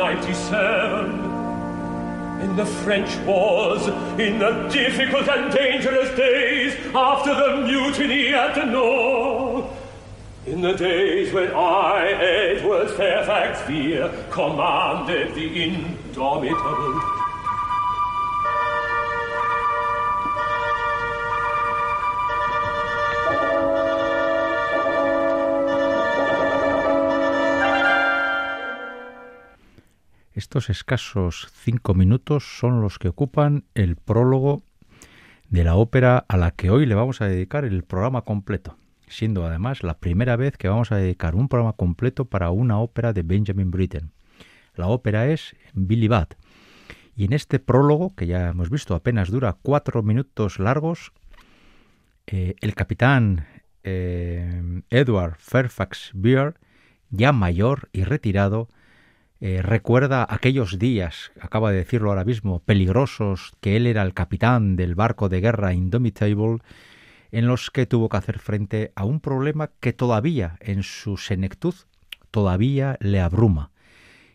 1797, in the French wars, in the difficult and dangerous days after the mutiny at the in the days when I, Edward Fairfax Vere, commanded the indomitable. Estos escasos cinco minutos son los que ocupan el prólogo de la ópera a la que hoy le vamos a dedicar el programa completo, siendo además la primera vez que vamos a dedicar un programa completo para una ópera de Benjamin Britten. La ópera es Billy Bat. Y en este prólogo, que ya hemos visto apenas dura cuatro minutos largos, eh, el capitán eh, Edward Fairfax Beer, ya mayor y retirado, eh, recuerda aquellos días, acaba de decirlo ahora mismo, peligrosos, que él era el capitán del barco de guerra Indomitable, en los que tuvo que hacer frente a un problema que todavía, en su senectud, todavía le abruma.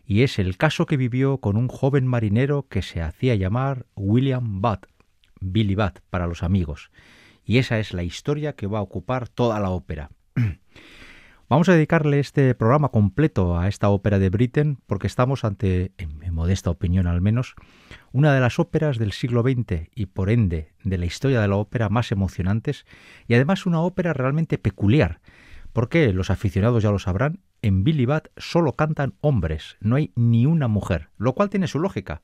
Y es el caso que vivió con un joven marinero que se hacía llamar William Butt, Billy Butt para los amigos. Y esa es la historia que va a ocupar toda la ópera. Vamos a dedicarle este programa completo a esta ópera de Britten porque estamos ante, en mi modesta opinión al menos, una de las óperas del siglo XX y por ende de la historia de la ópera más emocionantes y además una ópera realmente peculiar porque los aficionados ya lo sabrán, en Billy Bat solo cantan hombres, no hay ni una mujer, lo cual tiene su lógica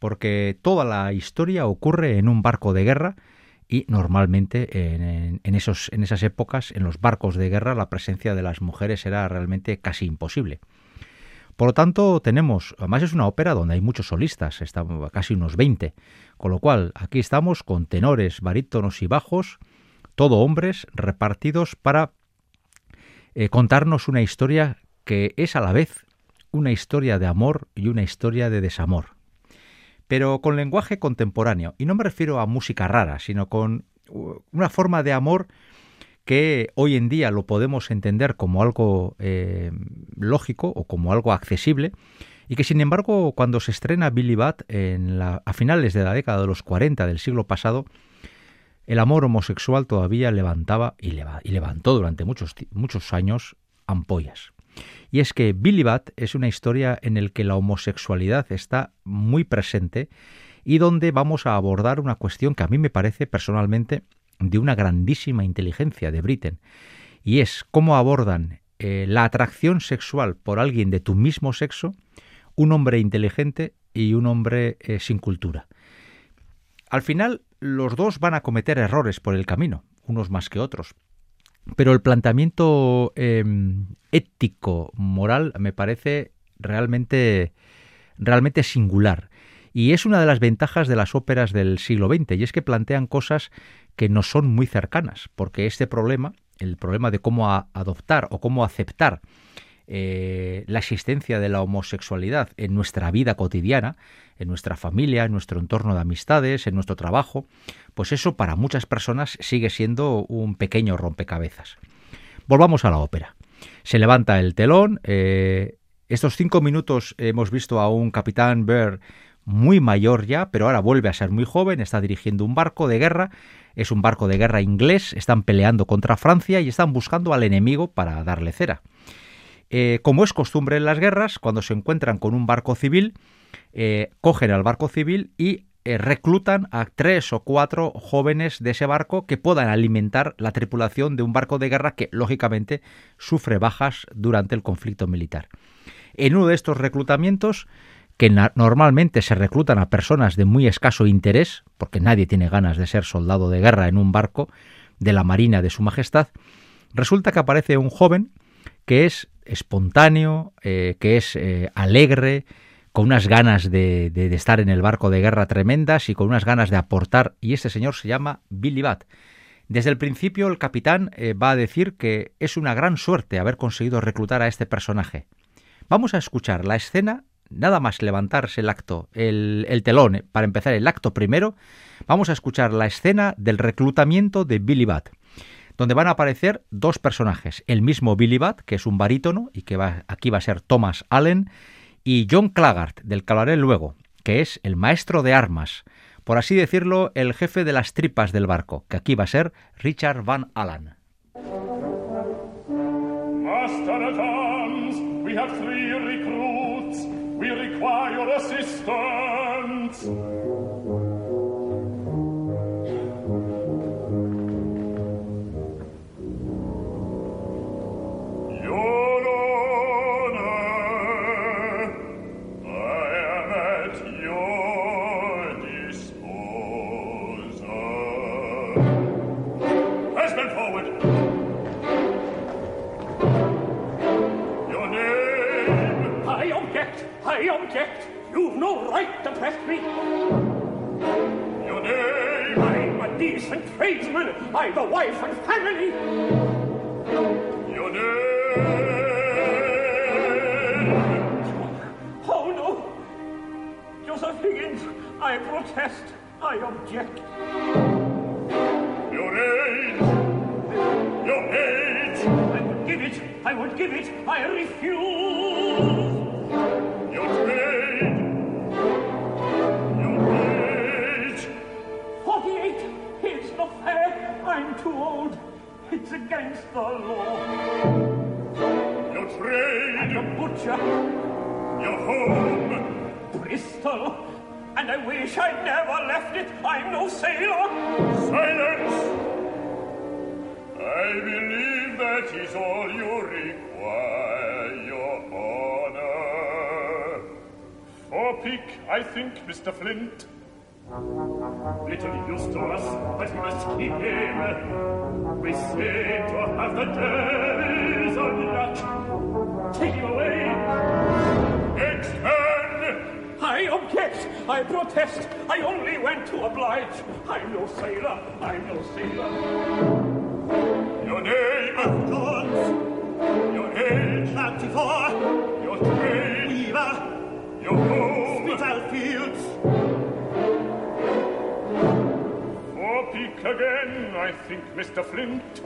porque toda la historia ocurre en un barco de guerra y normalmente en, esos, en esas épocas, en los barcos de guerra, la presencia de las mujeres era realmente casi imposible. Por lo tanto, tenemos, además es una ópera donde hay muchos solistas, casi unos 20, con lo cual aquí estamos con tenores, barítonos y bajos, todo hombres repartidos para eh, contarnos una historia que es a la vez una historia de amor y una historia de desamor pero con lenguaje contemporáneo. Y no me refiero a música rara, sino con una forma de amor que hoy en día lo podemos entender como algo eh, lógico o como algo accesible, y que sin embargo cuando se estrena Billy Bat en a finales de la década de los 40 del siglo pasado, el amor homosexual todavía levantaba y, levantó durante muchos, muchos años ampollas. Y es que Billy Bat es una historia en la que la homosexualidad está muy presente y donde vamos a abordar una cuestión que a mí me parece personalmente de una grandísima inteligencia de Britten, y es cómo abordan eh, la atracción sexual por alguien de tu mismo sexo un hombre inteligente y un hombre eh, sin cultura. Al final, los dos van a cometer errores por el camino, unos más que otros. Pero el planteamiento em, ético, moral, me parece realmente, realmente singular. Y es una de las ventajas de las óperas del siglo XX, y es que plantean cosas que no son muy cercanas, porque este problema, el problema de cómo adoptar o cómo aceptar eh, la existencia de la homosexualidad en nuestra vida cotidiana, en nuestra familia, en nuestro entorno de amistades, en nuestro trabajo, pues eso para muchas personas sigue siendo un pequeño rompecabezas. Volvamos a la ópera. Se levanta el telón. Eh, estos cinco minutos hemos visto a un capitán Bear muy mayor ya, pero ahora vuelve a ser muy joven, está dirigiendo un barco de guerra, es un barco de guerra inglés, están peleando contra Francia y están buscando al enemigo para darle cera. Eh, como es costumbre en las guerras, cuando se encuentran con un barco civil, eh, cogen al barco civil y eh, reclutan a tres o cuatro jóvenes de ese barco que puedan alimentar la tripulación de un barco de guerra que, lógicamente, sufre bajas durante el conflicto militar. En uno de estos reclutamientos, que normalmente se reclutan a personas de muy escaso interés, porque nadie tiene ganas de ser soldado de guerra en un barco de la Marina de Su Majestad, resulta que aparece un joven que es espontáneo, eh, que es eh, alegre, con unas ganas de, estar en el barco de guerra tremendas y con unas ganas de aportar, y este señor se llama Billy Bat. Desde el principio el capitán eh, va a decir que es una gran suerte haber conseguido reclutar a este personaje. Vamos a escuchar la escena, nada más levantarse el acto, el, el telón, para empezar el acto primero, vamos a escuchar la escena del reclutamiento de Billy Bat donde van a aparecer dos personajes, el mismo Billy Bat, que es un barítono y que aquí va a ser Thomas Allen, y John Claggart, del que hablaré luego, que es el maestro de armas, por así decirlo, el jefe de las tripas del barco, que aquí va a ser Richard Van Allen. we have three recruits. We require assistance. I protest. I only went to oblige. I'm no sailor. I'm no sailor. Your name, Hans. Your age, 24. Your trade, weaver. Your home, hospital fields. Four peak again, I think, Mr. Flint.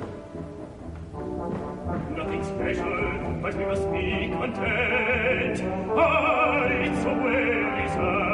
Nothing special, but we must be content. Ah, it's a way, sir.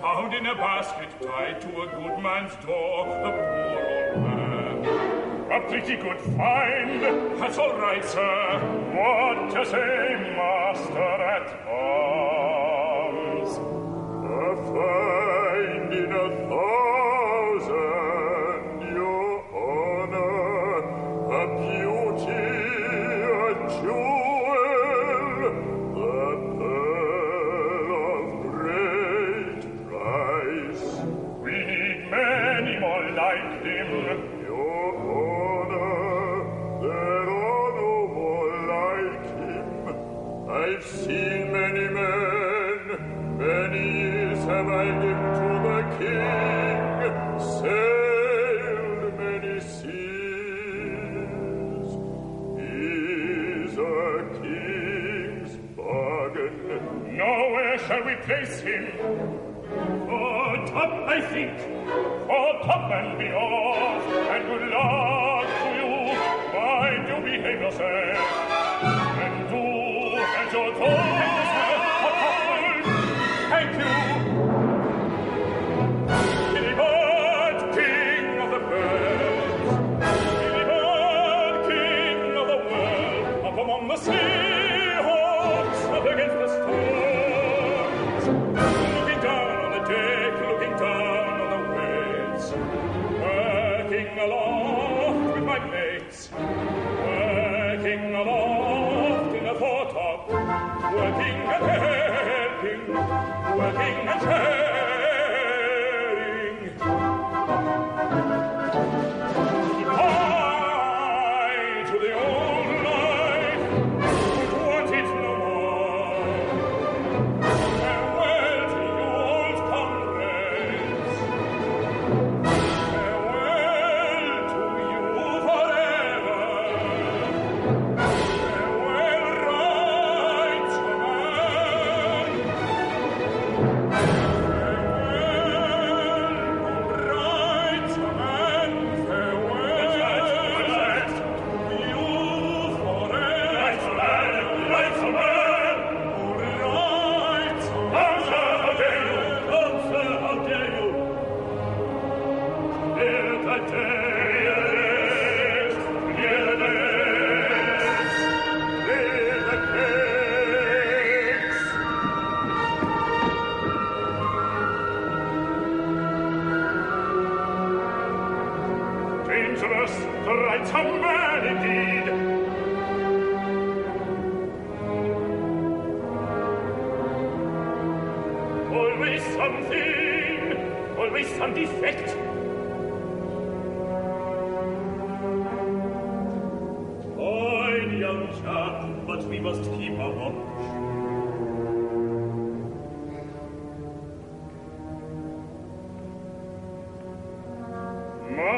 Found in a basket tied to a good man's door, the poor old man. A pretty good find. That's all right, sir. What to say, master? Thank you. curse the rights. Always something, always some defect,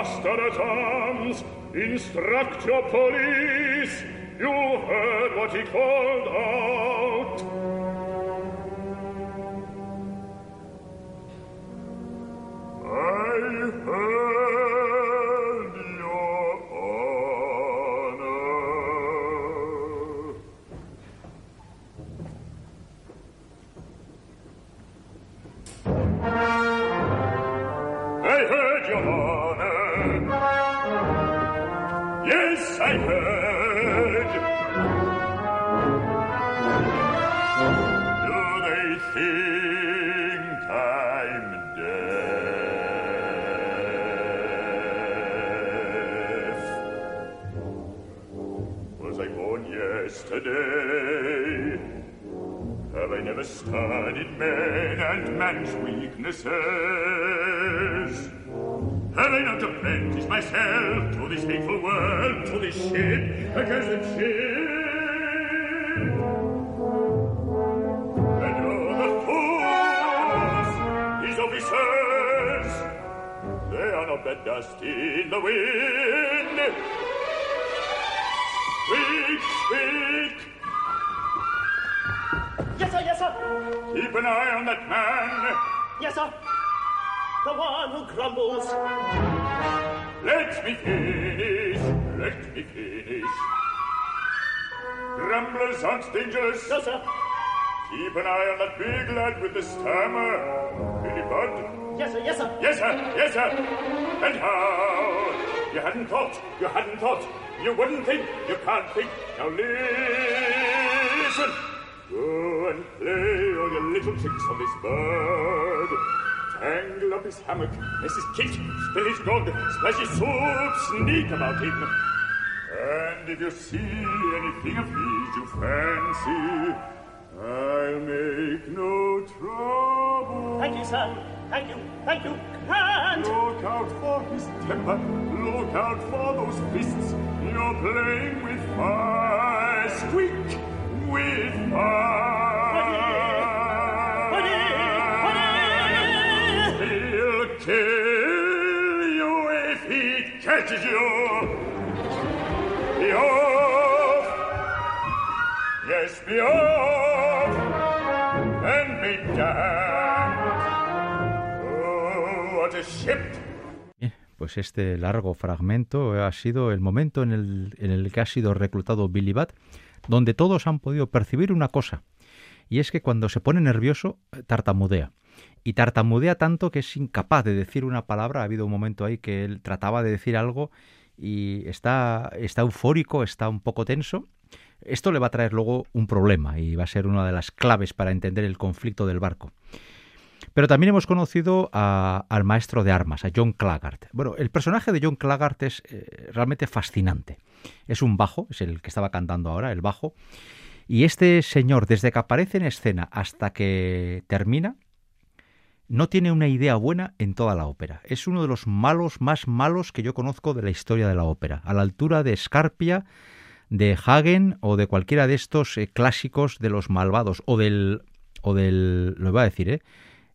master at arms, instruct your police. You heard what he called out. But dust in the wind. Speak, speak, Yes, sir, yes, sir. keep an eye on that man. Yes, sir. The one who grumbles. Let me finish, let me finish. Grumblers aren't dangerous. No, sir. Keep an eye on that big lad with the stammer. Billy Budd. Yes, sir, yes, sir. Yes, sir, yes, sir. And how? You hadn't thought, you hadn't thought. You wouldn't think, you can't think. Now listen. Go and play all your little tricks on this bird. Tangle up his hammock, mess his kit, spill his grog, splash his soup, sneak about him. And if you see anything of his you fancy, I'll make no trouble. Thank you, sir. Thank you. Thank you. And Look out for his temper. Look out for those fists. You're playing with fire. Squeak with fire. He'll kill you if he catches you. Be off. Yes, be off. And be damned. Pues este largo fragmento ha sido el momento en el, en el que ha sido reclutado Billy Bat, donde todos han podido percibir una cosa, y es que cuando se pone nervioso tartamudea. Y tartamudea tanto que es incapaz de decir una palabra. Ha habido un momento ahí que él trataba de decir algo y está, está eufórico, está un poco tenso. Esto le va a traer luego un problema y va a ser una de las claves para entender el conflicto del barco. Pero también hemos conocido a- al maestro de armas, a John Claggart. Bueno, el personaje de John Claggart es eh, realmente fascinante. Es un bajo, es el que estaba cantando ahora, el bajo. Y este señor, desde que aparece en escena hasta que termina, no tiene una idea buena en toda la ópera. Es uno de los malos más malos que yo conozco de la historia de la ópera, a la altura de Scarpia, de Hagen o de cualquiera de estos eh, clásicos de los malvados o del o del lo iba a decir, ¿eh?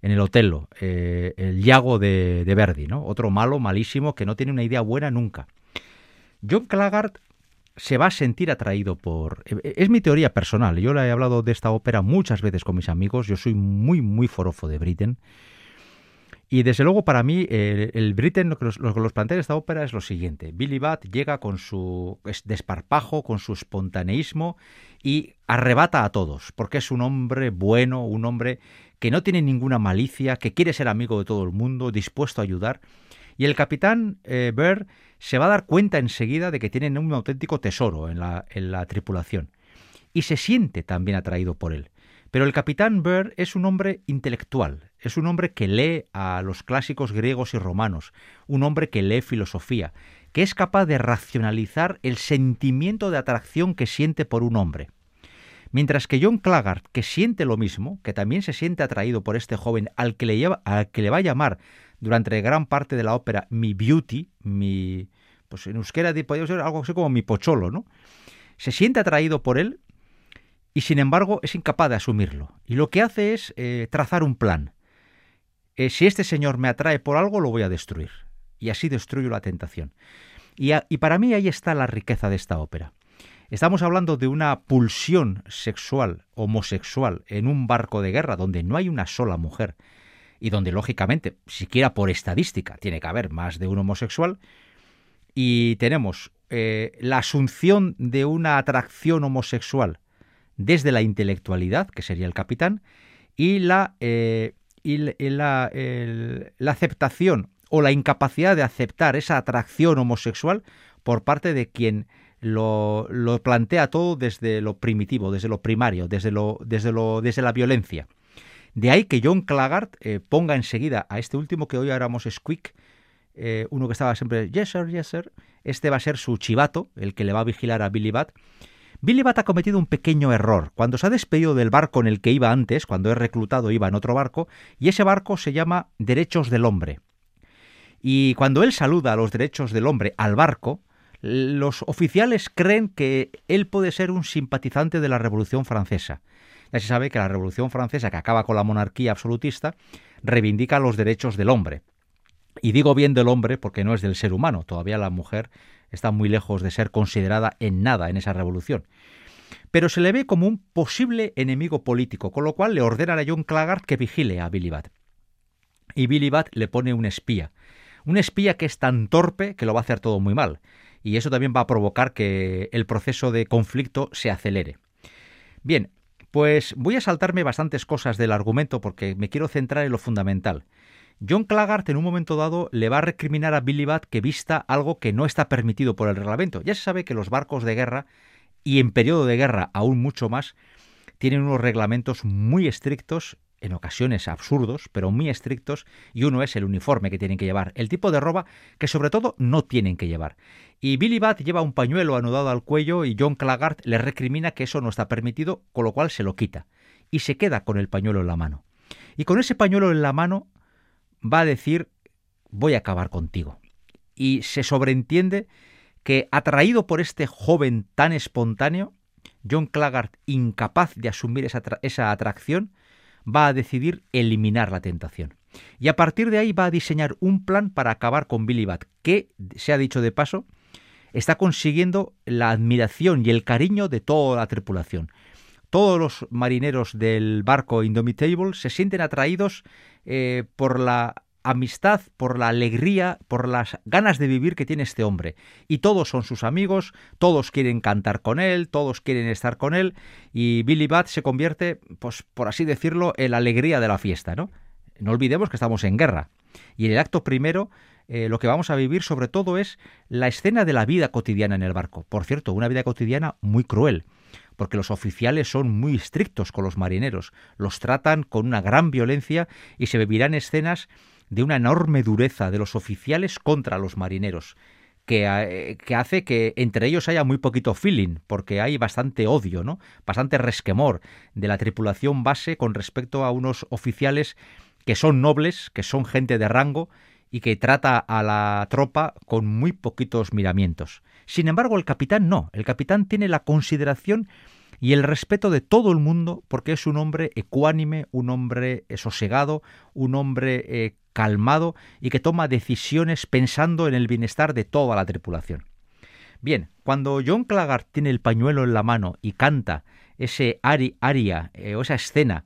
En el Otello, eh, el Iago de, Verdi, ¿no? Otro malo, malísimo, que no tiene una idea buena nunca. John Claggart se va a sentir atraído por... eh, Es mi teoría personal, yo le he hablado de esta ópera muchas veces con mis amigos, yo soy muy, muy forofo de Britten, y desde luego para mí el, Britten lo que, los, plantea esta ópera es lo siguiente. Billy Bat llega con su es- desparpajo, con su espontaneísmo y arrebata a todos, porque es un hombre bueno, un hombre que no tiene ninguna malicia, que quiere ser amigo de todo el mundo, dispuesto a ayudar. Y el capitán eh, se va a dar cuenta enseguida de que tienen un auténtico tesoro en la, tripulación. Y se siente también atraído por él. Pero el capitán Bear es un hombre intelectual, es un hombre que lee a los clásicos griegos y romanos, un hombre que lee filosofía, que es capaz de racionalizar el sentimiento de atracción que siente por un hombre. Mientras que John Claggart, que siente lo mismo, que también se siente atraído por este joven al que le, lleva, al que le va a llamar durante gran parte de la ópera mi beauty, mi... pues en euskera podría ser algo así como mi pocholo, ¿no? Se siente atraído por él y sin embargo es incapaz de asumirlo. Y lo que hace es eh, trazar un plan. Eh, si este señor me atrae por algo, lo voy a destruir. Y así destruyo la tentación. Y para mí ahí está la riqueza de esta ópera. Estamos hablando de una pulsión sexual, homosexual, en un barco de guerra donde no hay una sola mujer y donde, lógicamente, siquiera por estadística, tiene que haber más de un homosexual. Y tenemos eh, la asunción de una atracción homosexual desde la intelectualidad, que sería el capitán, y la, eh, y la, la aceptación o la incapacidad de aceptar esa atracción homosexual por parte de quien lo, plantea todo desde lo primitivo, desde lo primario, desde, lo, desde, lo, desde la violencia. De ahí que John Claggart eh, ponga enseguida a este último que hoy haremos Squeak, eh, uno que estaba siempre, yes sir, yes sir, este va a ser su chivato, el que le va a vigilar a Billy Bat. Billy Bat ha cometido un pequeño error. Cuando se ha despedido del barco en el que iba antes, cuando es reclutado iba en otro barco, y ese barco se llama Derechos del Hombre. Y cuando él saluda a los derechos del hombre al barco, los oficiales creen que él puede ser un simpatizante de la Revolución Francesa. Ya se sabe que la Revolución Francesa, que acaba con la monarquía absolutista, reivindica los derechos del hombre. Y digo bien del hombre porque no es del ser humano, todavía la mujer está muy lejos de ser considerada en nada en esa revolución. Pero se le ve como un posible enemigo político, con lo cual le ordenan a John Claggart que vigile a Billy Bat. Y Billy Bat le pone un espía. Un espía que es tan torpe que lo va a hacer todo muy mal y eso también va a provocar que el proceso de conflicto se acelere. Bien, pues voy a saltarme bastantes cosas del argumento porque me quiero centrar en lo fundamental. John Claggart en un momento dado le va a recriminar a Billy Bat que vista algo que no está permitido por el reglamento. Ya se sabe que los barcos de guerra, y en periodo de guerra aún mucho más, tienen unos reglamentos muy estrictos en ocasiones absurdos, pero muy estrictos, y uno es el uniforme que tienen que llevar, el tipo de ropa que sobre todo no tienen que llevar. Y Billy Bat lleva un pañuelo anudado al cuello y John Claggart le recrimina que eso no está permitido, con lo cual se lo quita, y se queda con el pañuelo en la mano. Y con ese pañuelo en la mano va a decir voy a acabar contigo. Y se sobreentiende que, atraído por este joven tan espontáneo, John Claggart, incapaz de asumir esa, esa atracción, va a decidir eliminar la tentación. Y a partir de ahí va a diseñar un plan para acabar con Billy Bat, que, se ha dicho de paso, está consiguiendo la admiración y el cariño de toda la tripulación. Todos los marineros del barco Indomitable se sienten atraídos eh, por la amistad, por la alegría, por las ganas de vivir que tiene este hombre. Y todos son sus amigos, todos quieren cantar con él, todos quieren estar con él, y Billy Bat se convierte, pues por así decirlo, en la alegría de la fiesta, ¿no? No olvidemos que estamos en guerra. Y en el acto primero, eh, lo que vamos a vivir sobre todo es la escena de la vida cotidiana en el barco. Por cierto, una vida cotidiana muy cruel porque los oficiales son muy estrictos con los marineros, los tratan con una gran violencia y se vivirán escenas de una enorme dureza de los oficiales contra los marineros, que, eh, que, hace que entre ellos haya muy poquito feeling, porque hay bastante odio, ¿no? Bastante resquemor de la tripulación base con respecto a unos oficiales que son nobles, que son gente de rango y que trata a la tropa con muy poquitos miramientos. Sin embargo, el capitán no. El capitán tiene la consideración y el respeto de todo el mundo porque es un hombre ecuánime, un hombre eh, sosegado, un hombre eh, calmado y que toma decisiones pensando en el bienestar de toda la tripulación. Bien, cuando John Claggart tiene el pañuelo en la mano y canta ese aria eh, o esa escena,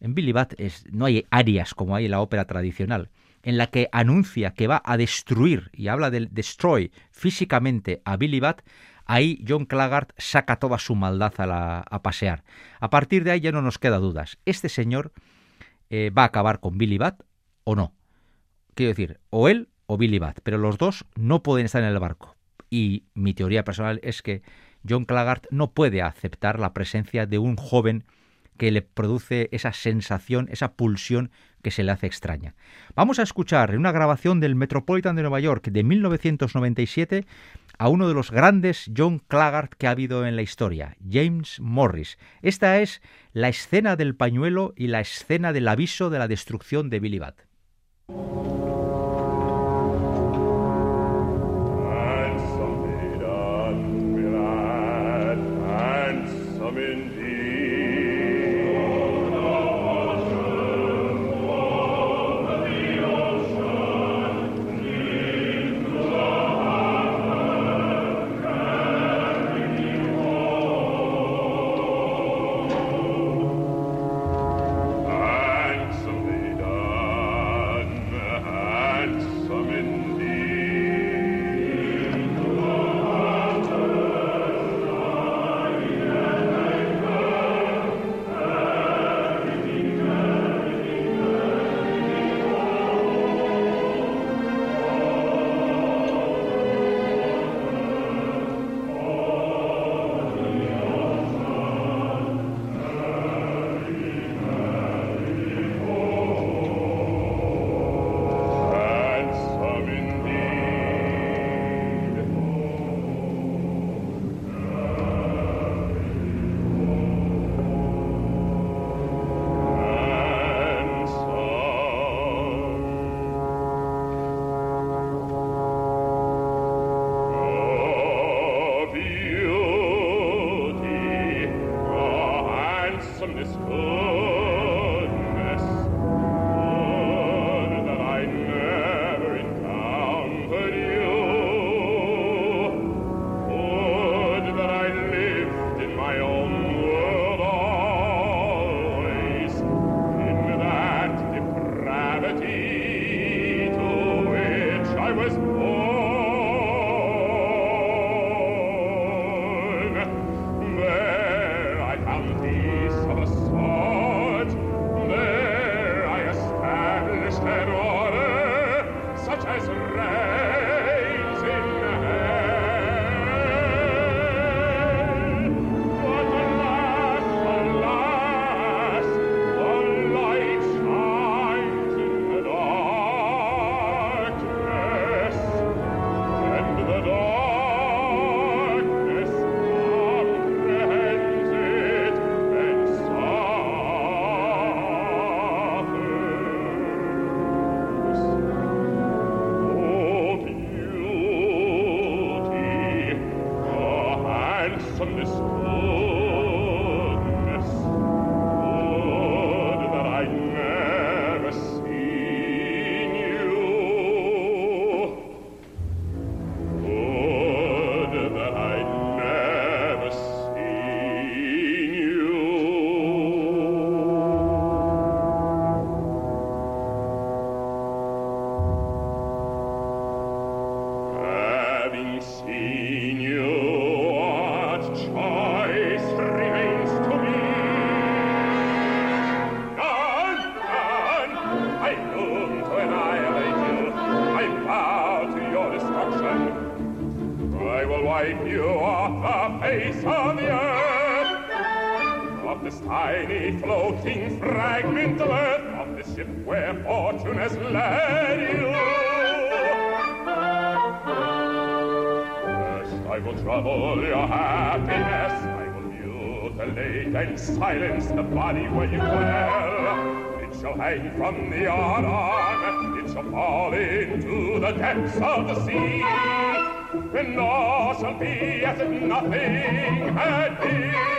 en Billy Bat no hay arias como hay en la ópera tradicional, en la que anuncia que va a destruir y habla del destroy físicamente a Billy Bat, ahí John Claggart saca toda su maldad a, pasear. A partir de ahí ya no nos queda dudas. Este señor eh, va a acabar con Billy Bat o no. Quiero decir, o él o Billy Bat, pero los dos no pueden estar en el barco. Y mi teoría personal es que John Claggart no puede aceptar la presencia de un joven que le produce esa sensación, esa pulsión que se le hace extraña. Vamos a escuchar en una grabación del Metropolitan de Nueva York de 1997 a uno de los grandes John Claggart que ha habido en la historia, James Morris. Esta es la escena del pañuelo y la escena del aviso de la destrucción de Billy Bat. of the sea. And all shall be as if nothing had been.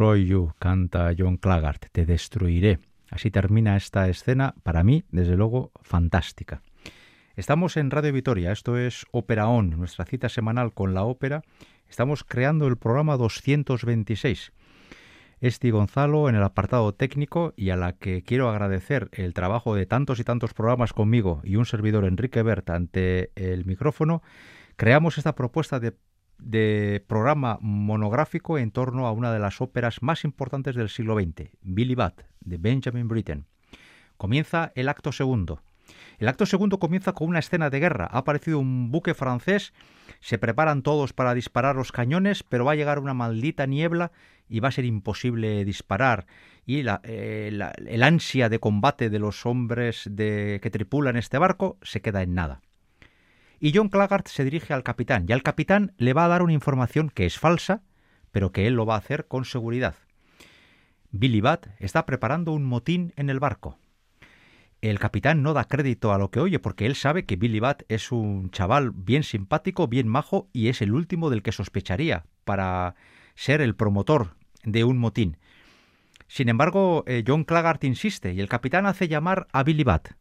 Destroy You, canta John Claggart, Te destruiré. Así termina esta escena, para mí, desde luego, fantástica. Estamos en Radio Vitoria, esto es Ópera On, nuestra cita semanal con la ópera. Estamos creando el programa 226. Esti Gonzalo en el apartado técnico y a la que quiero agradecer el trabajo de tantos y tantos programas conmigo y un servidor Enrique Bert ante el micrófono, creamos esta propuesta de de programa monográfico en torno a una de las óperas más importantes del siglo XX, Billy Bat, de Benjamin Britten. Comienza el acto segundo. El acto segundo comienza con una escena de guerra. Ha aparecido un buque francés, se preparan todos para disparar los cañones, pero va a llegar una maldita niebla y va a ser imposible disparar. Y la, eh, el ansia de combate de los hombres de, que tripulan este barco se queda en nada y John Claggart se dirige al capitán y al capitán le va a dar una información que es falsa, pero que él lo va a hacer con seguridad. Billy Bat está preparando un motín en el barco. El capitán no da crédito a lo que oye porque él sabe que Billy Bat es un chaval bien simpático, bien majo y es el último del que sospecharía para ser el promotor de un motín. Sin embargo, eh, John Claggart insiste y el capitán hace llamar a Billy Bat.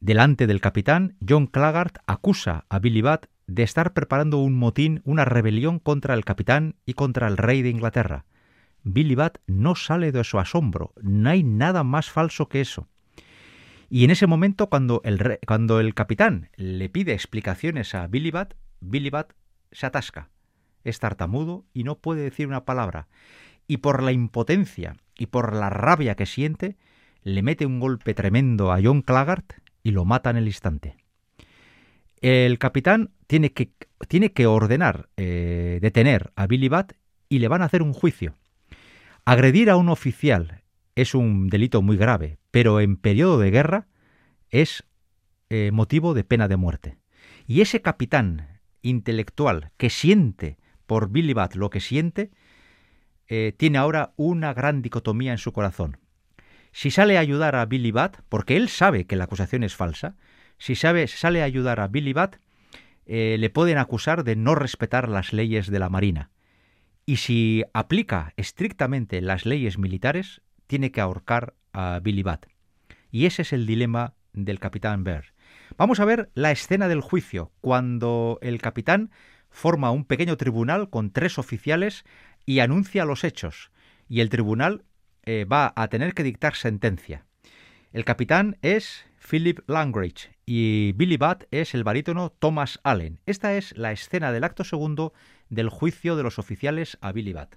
Delante del capitán, John Claggart acusa a Billy Bat de estar preparando un motín, una rebelión contra el capitán y contra el rey de Inglaterra. Billy Bat no sale de su asombro, no hay nada más falso que eso. Y en ese momento, cuando el, capitán le pide explicaciones a Billy Bat, Billy Bat se atasca, es tartamudo y no puede decir una palabra. Y por la impotencia y por la rabia que siente, le mete un golpe tremendo a John Claggart y lo matan en el instante. El capitán tiene que, tiene que ordenar eh, detener a Billy Bat y le van a hacer un juicio. Agredir a un oficial es un delito muy grave, pero en periodo de guerra es eh, motivo de pena de muerte. Y ese capitán intelectual que siente por Billy Bat lo que siente, eh, tiene ahora una gran dicotomía en su corazón. Si sale a ayudar a Billy Bat, porque él sabe que la acusación es falsa, si sabe, sale a ayudar a Billy Bat, eh, le pueden acusar de no respetar las leyes de la Marina. Y si aplica estrictamente las leyes militares, tiene que ahorcar a Billy Bat. Y ese es el dilema del capitán Bear. Vamos a ver la escena del juicio, cuando el capitán forma un pequeño tribunal con tres oficiales y anuncia los hechos. Y el tribunal va a tener que dictar sentencia. El capitán es Philip Langridge y Billy Butt es el barítono Thomas Allen. Esta es la escena del acto segundo del juicio de los oficiales a Billy Butt.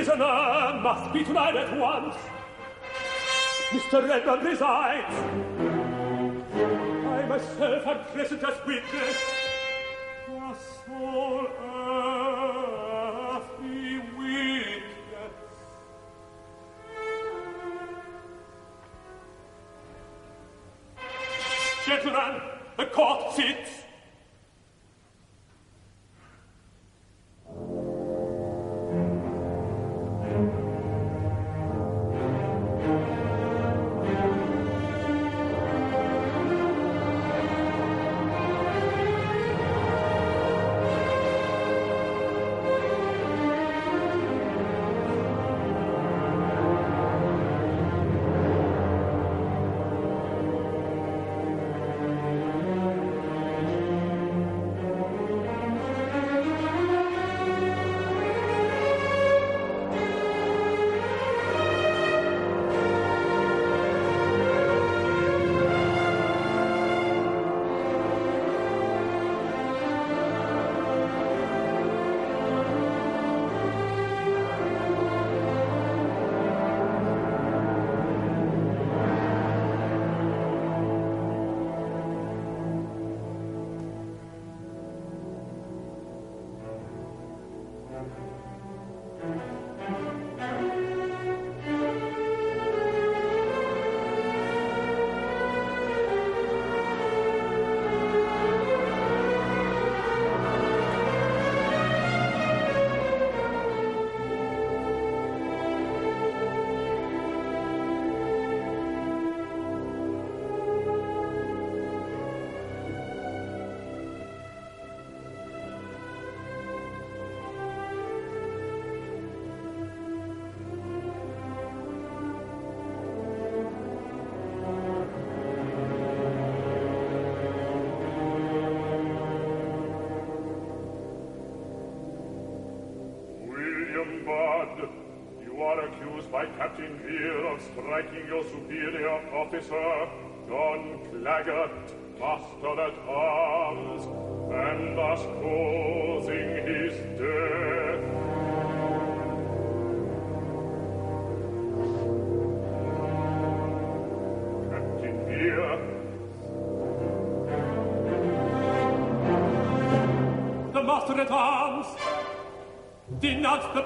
prisoner must be tried at once. Mr. Redmond resigns. I myself am present as witness. A sole earthly witness. Gentlemen, the court sits.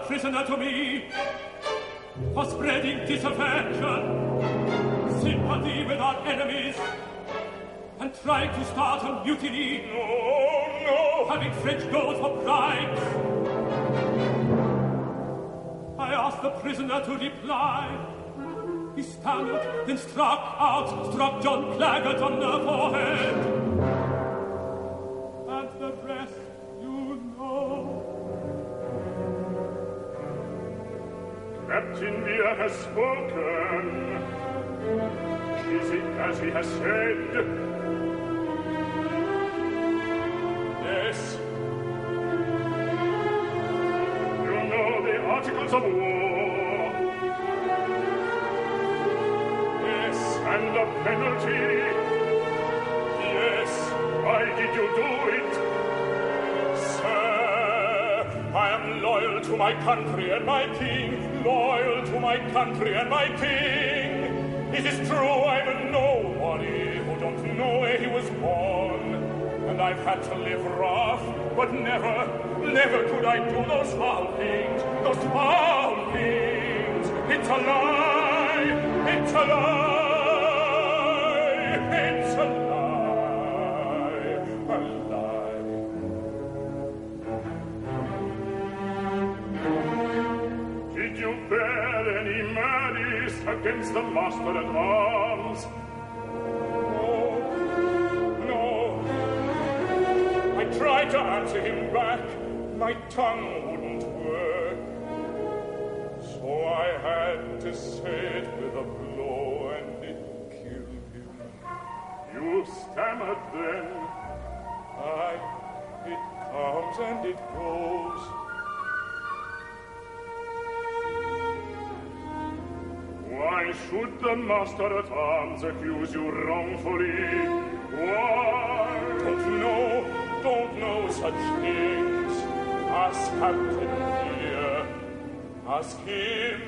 Prisoner to me for spreading disaffection, sympathy with our enemies, and trying to start a mutiny. no, having French gold for bribes. I asked the prisoner to reply. He stammered, then struck out, struck John Claggart on the forehead. And the rest you know. Captain Veer has spoken. Is it as he has said? I've had to live rough, but never, Never could I do those foul things, those foul things. It's a lie, it's a lie, it's a lie, a lie. Did you bear any malice against the master at all? Tongue wouldn't work. So I had to say it with a blow and it killed him. You stammered then. I, it comes and it goes. Why should the master at arms accuse you wrongfully? Why? Don't know, don't know such things. was kannten wir? Ask him,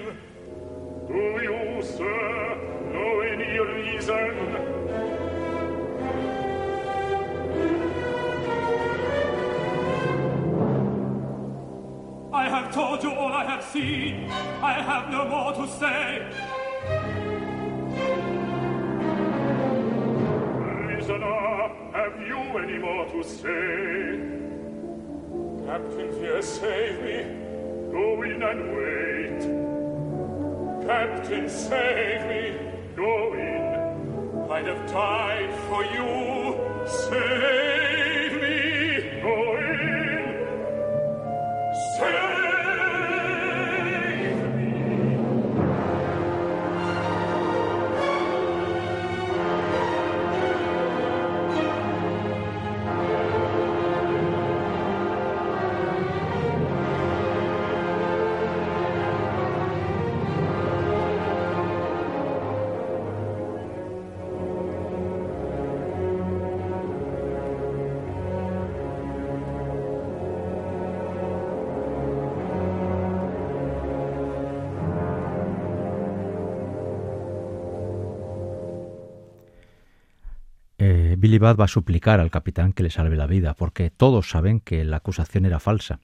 do you, sir, know any reason? I have told you all I have seen. I have no more to say. Prisoner, have you any more to say? Captain Fear, save me. Go in and wait. Captain, save me. Go in. I'd have died for you. Save Billy Budd va a suplicar al capitán que le salve la vida, porque todos saben que la acusación era falsa.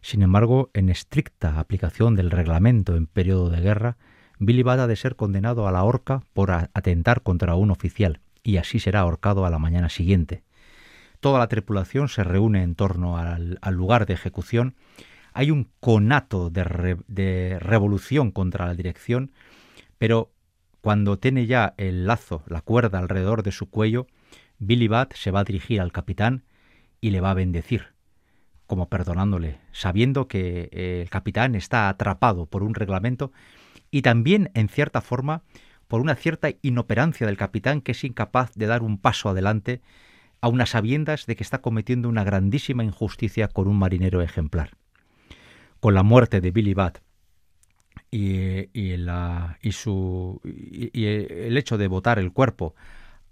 Sin embargo, en estricta aplicación del reglamento en periodo de guerra, Billy Budd ha de ser condenado a la horca por atentar contra un oficial, y así será ahorcado a la mañana siguiente. Toda la tripulación se reúne en torno al, lugar de ejecución. Hay un conato de, de revolución contra la dirección, pero cuando tiene ya el lazo, la cuerda alrededor de su cuello, Billy Bat se va a dirigir al capitán y le va a bendecir, como perdonándole, sabiendo que eh, el capitán está atrapado por un reglamento y también, en cierta forma, por una cierta inoperancia del capitán que es incapaz de dar un paso adelante a unas sabiendas de que está cometiendo una grandísima injusticia con un marinero ejemplar. con la muerte de Billy la, y, su, y el hecho de botar el cuerpo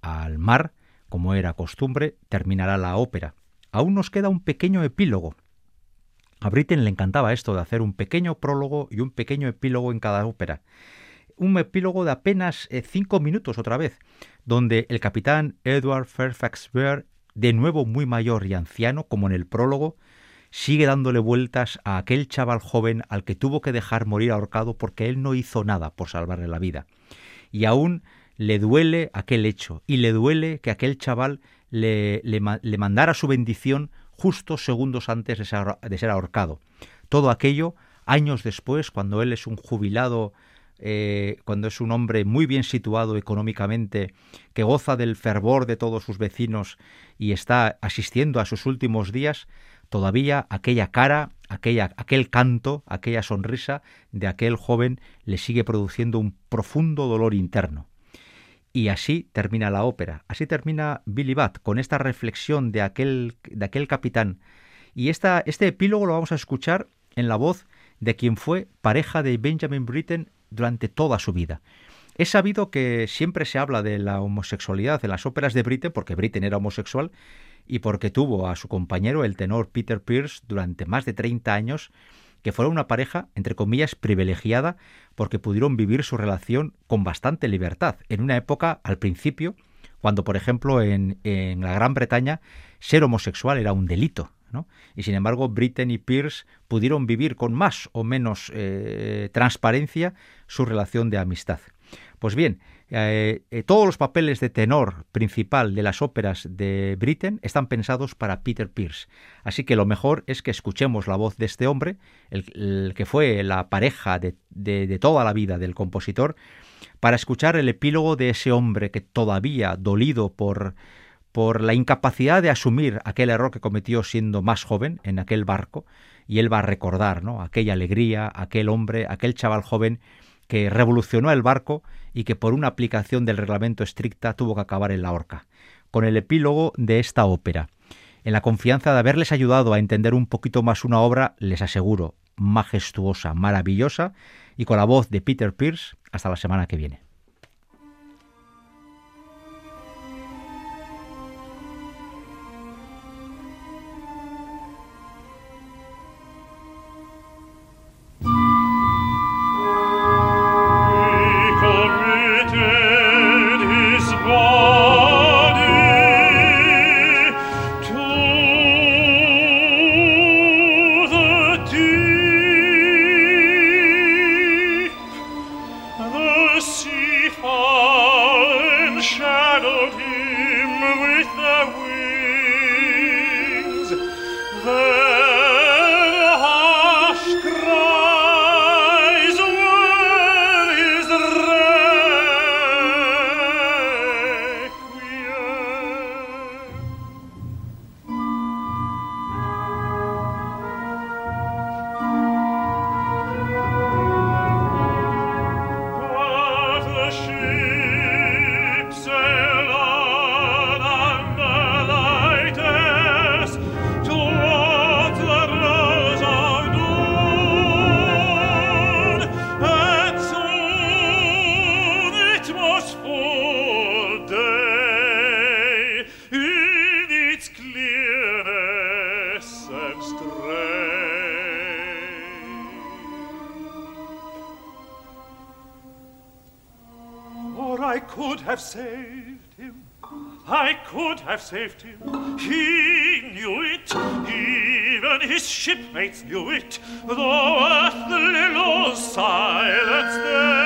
al mar, como era costumbre, terminará la ópera. Aún nos queda un pequeño epílogo. A Britten le encantaba esto de hacer un pequeño prólogo y un pequeño epílogo en cada ópera. Un epílogo de apenas eh, cinco minutos otra vez, donde el capitán Edward Fairfax Bear, de nuevo muy mayor y anciano, como en el prólogo, sigue dándole vueltas a aquel chaval joven al que tuvo que dejar morir ahorcado porque él no hizo nada por salvarle la vida. Y aún le duele aquel hecho y le duele que aquel chaval le, le, mandara su bendición justo segundos antes de ser, ahorcado. Todo aquello años después, cuando él es un jubilado, eh, cuando es un hombre muy bien situado económicamente, que goza del fervor de todos sus vecinos y está asistiendo a sus últimos días, todavía aquella cara, aquella, aquel canto, aquella sonrisa de aquel joven le sigue produciendo un profundo dolor interno. Y así termina la ópera, así termina Billy Bat con esta reflexión de aquel, de aquel capitán. Y esta, este epílogo lo vamos a escuchar en la voz de quien fue pareja de Benjamin Britten durante toda su vida. Es sabido que siempre se habla de la homosexualidad en las óperas de Britten, porque Britten era homosexual, y porque tuvo a su compañero, el tenor Peter Pierce, durante más de 30 años, que fueron una pareja, entre comillas, privilegiada, porque pudieron vivir su relación con bastante libertad, en una época, al principio, cuando, por ejemplo, en, la Gran Bretaña, ser homosexual era un delito. ¿no? Y sin embargo, Britten y Pierce pudieron vivir con más o menos eh, transparencia su relación de amistad. Pues bien, eh, eh, todos los papeles de tenor principal de las óperas de Britten están pensados para Peter Pierce. Así que lo mejor es que escuchemos la voz de este hombre, el, que fue la pareja de, de, toda la vida del compositor, para escuchar el epílogo de ese hombre que todavía, dolido por, por la incapacidad de asumir aquel error que cometió siendo más joven en aquel barco, y él va a recordar ¿no? aquella alegría, aquel hombre, aquel chaval joven que revolucionó el barco y que por una aplicación del reglamento estricta tuvo que acabar en la horca, con el epílogo de esta ópera. En la confianza de haberles ayudado a entender un poquito más una obra, les aseguro, majestuosa, maravillosa, y con la voz de Peter Pierce, hasta la semana que viene. Have saved him. I could have saved him. He knew it. Even his shipmates knew it. Though earth the little silence there.